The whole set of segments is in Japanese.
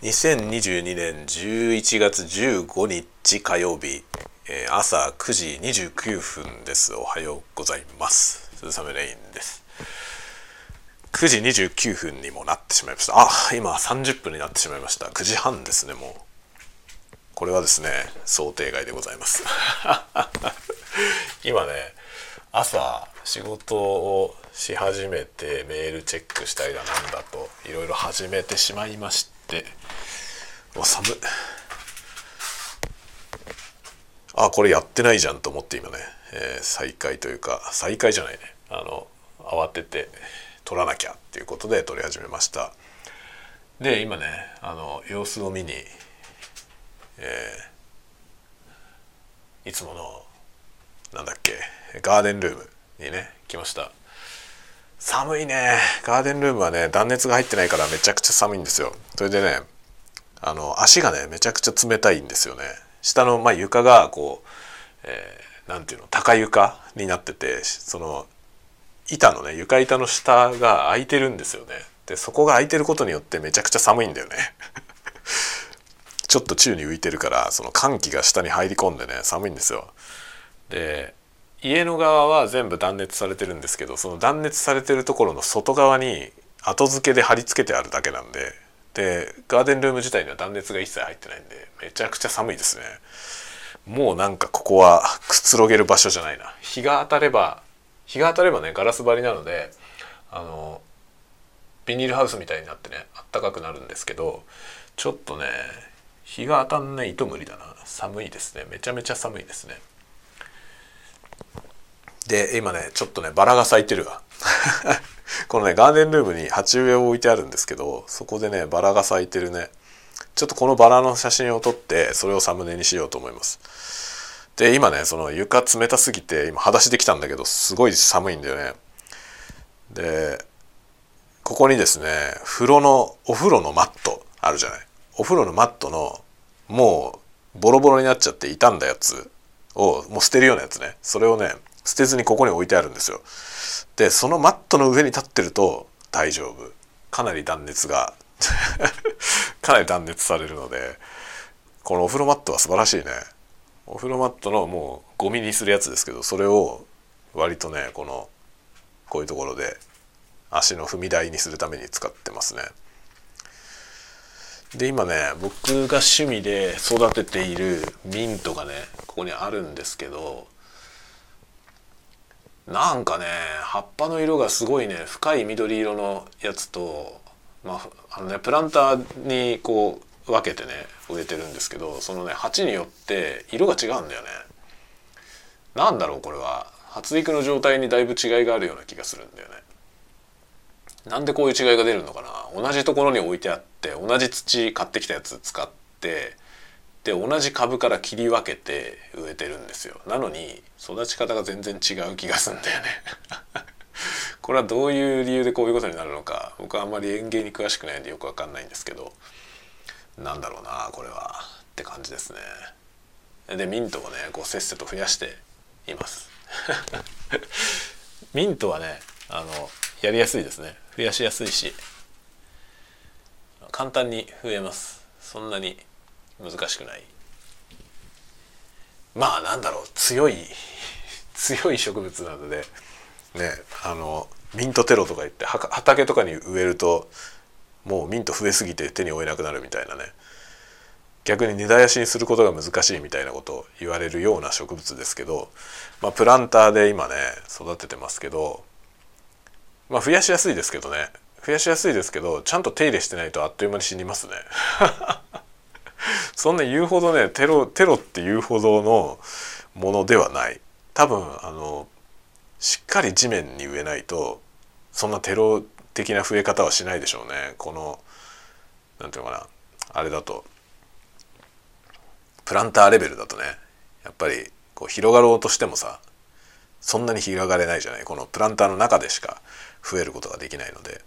2022年11月15日火曜日、えー朝9時29分です。おはようございます。鈴雨レインです。9時29分にもなってしまいました。あ今30分になってしまいました。9時半ですねもう。これはですね想定外でございます。今ね朝仕事をし始めてメールチェックしたりだなんだといろいろ始めてしまいまして。お寒いあこれやってないじゃんと思って今ね、えー再開というか再開じゃないね。あの慌てて撮らなきゃっていうことで撮り始めました。で今ねあの様子を見に、えーいつものなんだっけガーデンルームにね来ました。寒いね。ガーデンルームはね断熱が入ってないからめちゃくちゃ寒いんですよ。それでねあの足がねめちゃくちゃ冷たいんですよね。下の、まあ、床がこう、えーていうの高床になっててその板のね床板の下が空いてるんですよね。でそこが空いてることによってめちゃくちゃ寒いんだよね。ちょっと宙に浮いてるからその寒気が下に入り込んでね寒いんですよ。で家の側は全部断熱されてるんですけどその断熱されてるところの外側に後付けで貼り付けてあるだけなんででガーデンルーム自体には断熱が一切入ってないんでめちゃくちゃ寒いですね。もうなんかここはくつろげる場所じゃないな。日が当たれば日が当たればねガラス張りなのであのビニールハウスみたいになってねあったかくなるんですけどちょっとね日が当たんないと無理だな。寒いですね。めちゃめちゃ寒いですね。で今ねちょっとねバラが咲いてるわ。このねガーデンルームに鉢植えを置いてあるんですけどそこでねバラが咲いてるね。ちょっとこのバラの写真を撮ってそれをサムネにしようと思います。で今ねその床冷たすぎて今裸足できたんだけどすごい寒いんだよね。でここにですね風呂のお風呂のマットあるじゃない。お風呂のマットのもうボロボロになっちゃって傷んだやつをもう捨てるようなやつね。それをね捨てずにここに置いてあるんですよ。でそのマットの上に立ってると大丈夫。かなり断熱が かなり断熱されるのでこのお風呂マットは素晴らしいね。お風呂マットのもうゴミにするやつですけどそれを割とねこのこういうところで足の踏み台にするために使ってますね。で今ね僕が趣味で育てているミントがねここにあるんですけどなんかね葉っぱの色がすごいね深い緑色のやつと、まあ、あのねプランターにこう分けてね植えてるんですけどそのね鉢によって色が違うんだよね。なんだろうこれは発育の状態にだいぶ違いがあるような気がするんだよね。なんでこういう違いが出るのかな同じところに置いてあって同じ土買ってきたやつ使ってで同じ株から切り分けて植えてるんですよ。なのに育ち方が全然違う気がすんだよね。これはどういう理由でこういうことになるのか僕はあんまり園芸に詳しくないんでよくわかんないんですけど。なんだろうなこれは。って感じですね。でミントをねこうせっせと増やしています。ミントはねあのやりやすいですね。増やしやすいし簡単に増えます。そんなに難しくない。まあなんだろう強い 強い植物なのでねあのミントテロとか言って畑とかに植えるともうミント増えすぎて手に負えなくなるみたいなね。逆に根絶やしにすることが難しいみたいなことを言われるような植物ですけど、まあ、プランターで今ね育ててますけどまあ増やしやすいですけどね。増やしやすいですけどちゃんと手入れしてないとあっという間に死にますね。そんな言うほどねテロテロっていうほどのものではない。多分あのしっかり地面に植えないとそんなテロ的な増え方はしないでしょうね。このなんていうのかなあれだと。プランターレベルだとねやっぱりこう広がろうとしてもさそんなに広がれないじゃない。このプランターの中でしか増えることができないので。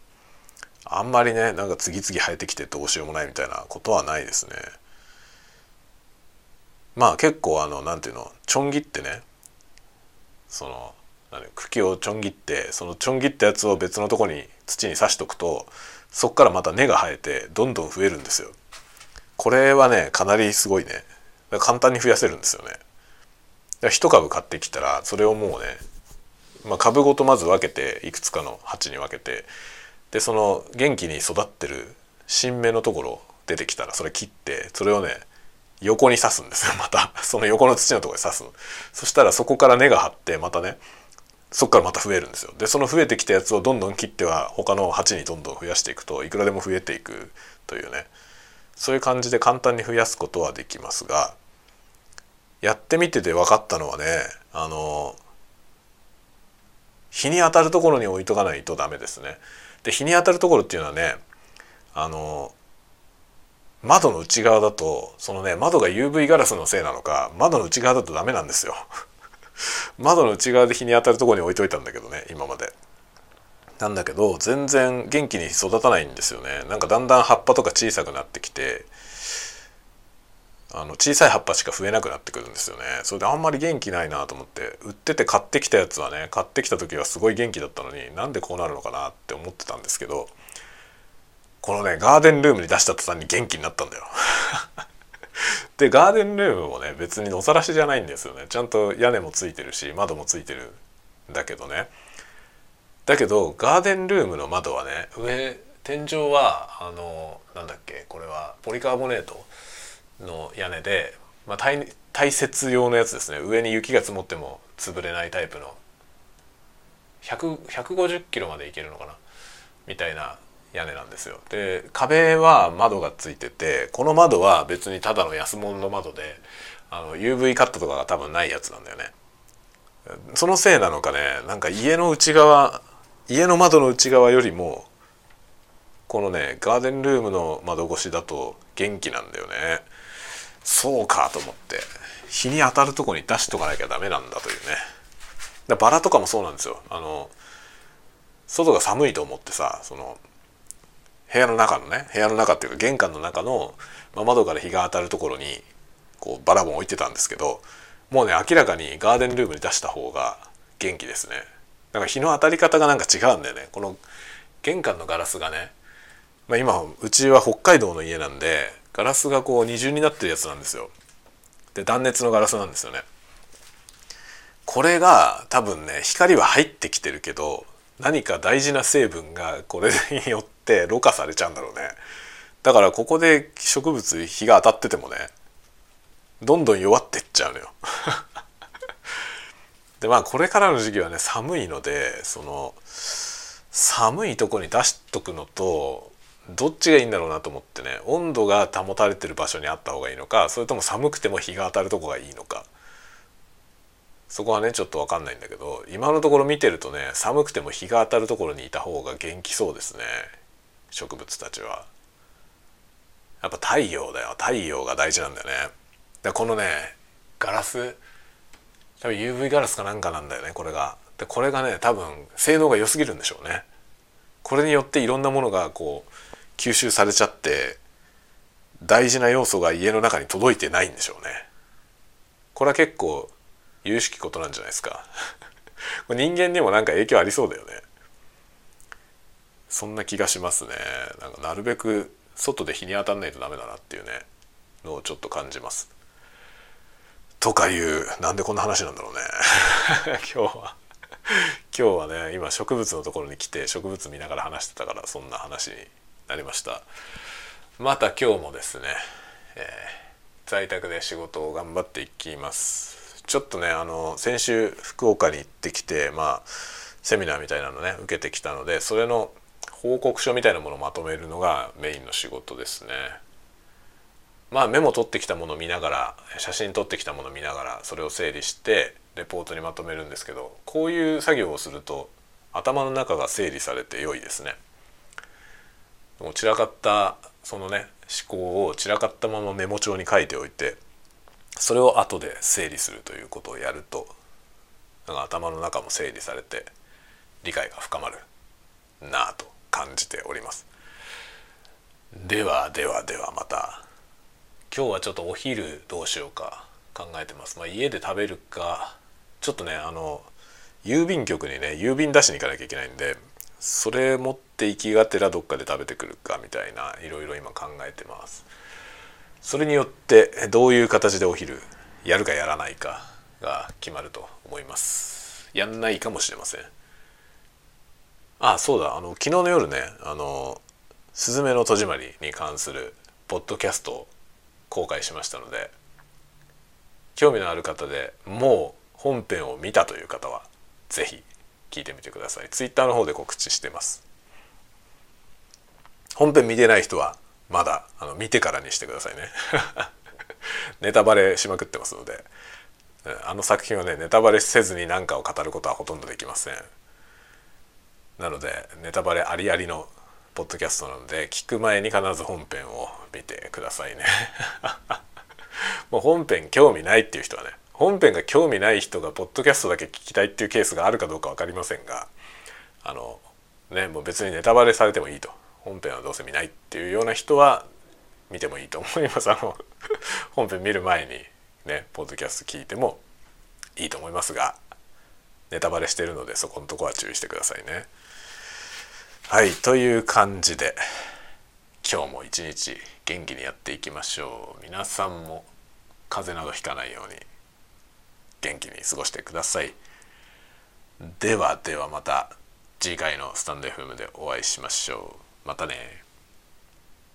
あんまりねなんか次々生えてきてどうしようもないみたいなことはないですね。まあ結構あのなんていうのちょん切ってねその茎をちょん切ってそのちょん切ったやつを別のとこに土に刺しとくとそっからまた根が生えてどんどん増えるんですよ。これはねかなりすごいね簡単に増やせるんですよね1株買ってきたらそれをもうね、まあ、株ごとまず分けていくつかの鉢に分けてでその元気に育ってる新芽のところ出てきたらそれ切ってそれをね横に刺すんですよまた。その横の土のところに刺す。そしたらそこから根が張ってまたねそこからまた増えるんですよ。でその増えてきたやつをどんどん切っては他の鉢にどんどん増やしていくといくらでも増えていくというね。そういう感じで簡単に増やすことはできますがやってみてて分かったのはねあの日に当たるところに置いとかないとダメですね。で日に当たるところっていうのはねあの窓の内側だとそのね窓が UV ガラスのせいなのか窓の内側だとダメなんですよ。窓の内側で日に当たるところに置いといたんだけどね今まで。なんだけど全然元気に育たないんですよね。なんかだんだん葉っぱとか小さくなってきてあの小さい葉っぱしか増えなくなってくるんですよねそれであんまり元気ないなと思って売ってて買ってきたやつはね買ってきた時はすごい元気だったのになんでこうなるのかなって思ってたんですけどこのねガーデンルームに出した途端に元気になったんだよ。でガーデンルームもね別に野ざらしじゃないんですよね。ちゃんと屋根もついてるし窓もついてるんだけどね。だけどガーデンルームの窓はね上天井はあのなんだっけこれはポリカーボネートの屋根で、まあ、耐耐雪用のやつですね。上に雪が積もっても潰れないタイプの。150キロまでいけるのかな？みたいな屋根なんですよ。で壁は窓がついててこの窓は別にただの安物の窓であの UV カットとかが多分ないやつなんだよね。そのせいなのかねなんか家の内側家の窓の内側よりもこのねガーデンルームの窓越しだと元気なんだよね。そうかと思って日に当たるとこに出しとかなきゃダメなんだというね。バラとかもそうなんですよ。あの外が寒いと思ってさその部屋の中のね部屋の中っていうか玄関の中の、まあ、窓から日が当たるところにこうバラボン置いてたんですけどもうね明らかにガーデンルームに出した方が元気ですね。なんか日の当たり方がなんか違うんだよね。この玄関のガラスがね、まあ、今うちは北海道の家なんでガラスがこう二重になってるやつなんですよ。で断熱のガラスなんですよね。これが多分ね光は入ってきてるけど何か大事な成分がこれによってろ過されちゃうんだろうね。だからここで植物日が当たっててもねどんどん弱ってっちゃうのよ。でまあこれからの時期はね寒いのでその寒いとこに出しとくのとどっちがいいんだろうなと思ってね温度が保たれてる場所にあった方がいいのかそれとも寒くても日が当たるとこがいいのか。そこはねちょっと分かんないんだけど今のところ見てるとね寒くても日が当たるところにいた方が元気そうですね植物たちは。やっぱ太陽だよ太陽が大事なんだよね。でこのねガラス多分 UV ガラスかなんかなんだよねこれが。でこれがね多分性能が良すぎるんでしょうね。これによっていろんなものがこう吸収されちゃって大事な要素が家の中に届いてないんでしょうね。これは結構有識ことなんじゃないですか。人間にもなんか影響ありそうだよね。そんな気がしますね。なんかなるべく外で日に当たんないとダメだなっていうねのをちょっと感じます。とかいうなんでこんな話なんだろうね 今日は今日はね今植物のところに来て植物見ながら話してたからそんな話になりましたまた今日もですね、えー、在宅で仕事を頑張っていきますちょっとねあの先週福岡に行ってきてまあセミナーみたいなのね受けてきたのでそれの報告書みたいなものをまとめるのがメインの仕事ですねまあメモ取ってきたものを見ながら写真撮ってきたものを見ながらそれを整理してレポートにまとめるんですけどこういう作業をすると頭の中が整理されて良いですね。もう散らかったそのね思考を散らかったままメモ帳に書いておいてそれを後で整理するということをやるとなんか頭の中も整理されて理解が深まるなぁと感じております。ではではではまた今日はちょっとお昼どうしようか考えてます。まあ、家で食べるかちょっとねあの郵便局にね郵便出しに行かなきゃいけないんでそれ持って行きがてらどっかで食べてくるかみたいないろいろ今考えてますそれによってどういう形でお昼やるかやらないかが決まると思います。やんないかもしれません。あそうだ。あの昨日の夜ねあの「すずめの戸締まり」に関するポッドキャストを公開しましたので興味のある方でもう本編を見たという方は是非聞いてみてください。ツイッターの方で告知してます。本編見てない人はまだあの見てからにしてくださいね。ネタバレしまくってますので。あの作品はねネタバレせずに何かを語ることはほとんどできません。なのでネタバレありありのポッドキャストなので聞く前に必ず本編を見てくださいね。もう本編興味ないっていう人はね本編が興味ない人がポッドキャストだけ聞きたいっていうケースがあるかどうか分かりませんがあのねもう別にネタバレされてもいいと。本編はどうせ見ないっていうような人は見てもいいと思います。あの 本編見る前にねポッドキャスト聞いてもいいと思いますがネタバレしてるのでそこのとこは注意してくださいね。はいという感じで今日も一日元気にやっていきましょう。皆さんも風邪などひかないように元気に過ごしてください。ではではまた次回のスタンド FM でお会いしましょう。またね。